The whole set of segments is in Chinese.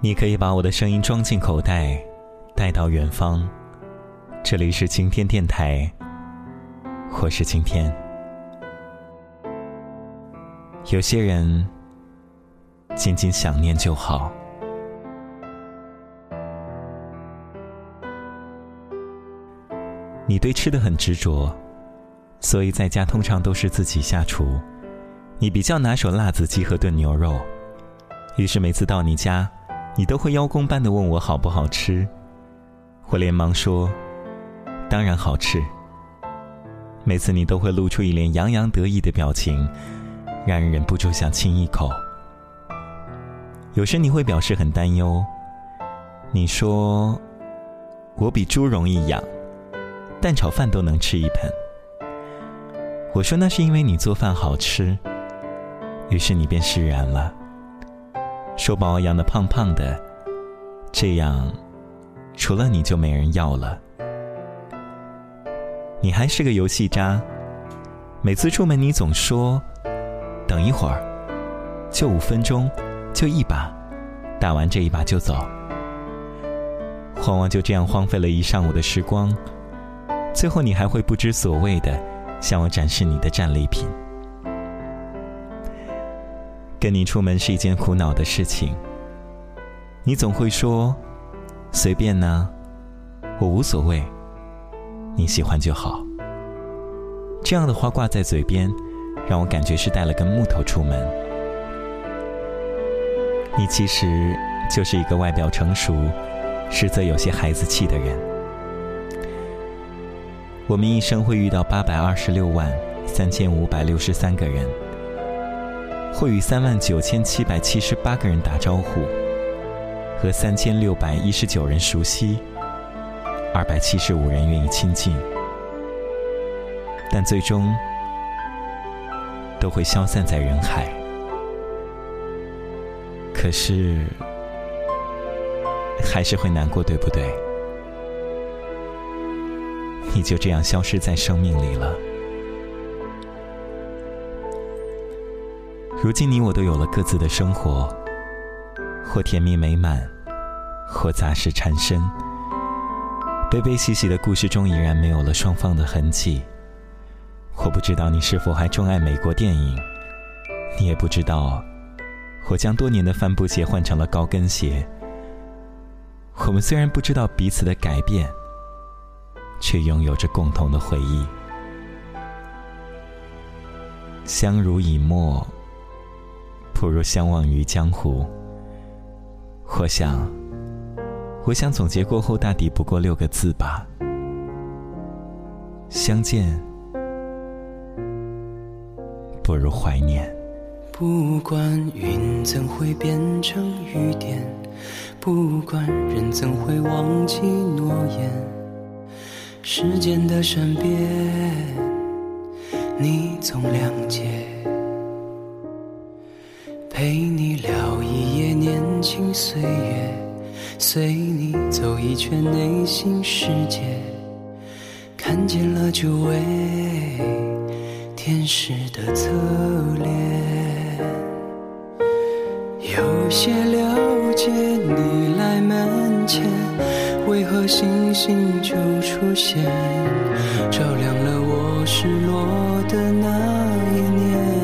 你可以把我的声音装进口袋，带到远方。这里是晴天电台，我是晴天。有些人仅仅想念就好。你对吃的很执着，所以在家通常都是自己下厨。你比较拿手辣子鸡和炖牛肉，于是每次到你家，你都会邀功般的问我好不好吃。我连忙说：“当然好吃。”每次你都会露出一脸洋洋得意的表情，让人忍不住想亲一口。有时你会表示很担忧，你说：“我比猪容易养，蛋炒饭都能吃一盆。”我说：“那是因为你做饭好吃。”于是你便释然了，说把我养的胖胖的，这样，除了你就没人要了。你还是个游戏渣，每次出门你总说，等一会儿，就五分钟，就一把，打完这一把就走。往往就这样荒废了一上午的时光，最后你还会不知所谓的向我展示你的战利品。跟你出门是一件苦恼的事情，你总会说：“随便呢，我无所谓，你喜欢就好。”这样的话挂在嘴边，让我感觉是带了根木头出门。你其实就是一个外表成熟，实则有些孩子气的人。我们一生会遇到八百二十六万三千五百六十三个人。会与三万九千七百七十八个人打招呼，和三千六百一十九人熟悉，二百七十五人愿意亲近，但最终都会消散在人海。可是，还是会难过，对不对？你就这样消失在生命里了。如今你我都有了各自的生活，或甜蜜美满，或杂事缠身。悲悲喜喜的故事中已然没有了双方的痕迹。我不知道你是否还钟爱美国电影，你也不知道，我将多年的帆布鞋换成了高跟鞋。我们虽然不知道彼此的改变，却拥有着共同的回忆。相濡以沫。不如相忘于江湖。我想，我想总结过后，大抵不过六个字吧：相见不如怀念。不管云怎会变成雨点，不管人怎会忘记诺言，时间的善变，你总谅解。陪你聊一夜年轻岁月，随你走一圈内心世界，看见了久违天使的侧脸。有些了解你来门前，为何星星就出现，照亮了我失落的那一年。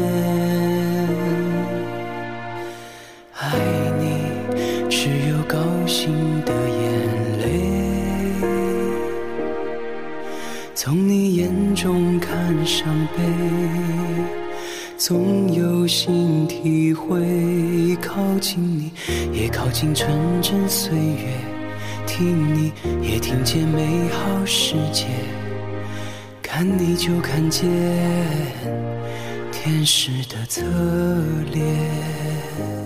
从你眼中看伤悲，总有心体会。靠近你，也靠近纯真岁月；听你，也听见美好世界。看你就看见天使的侧脸。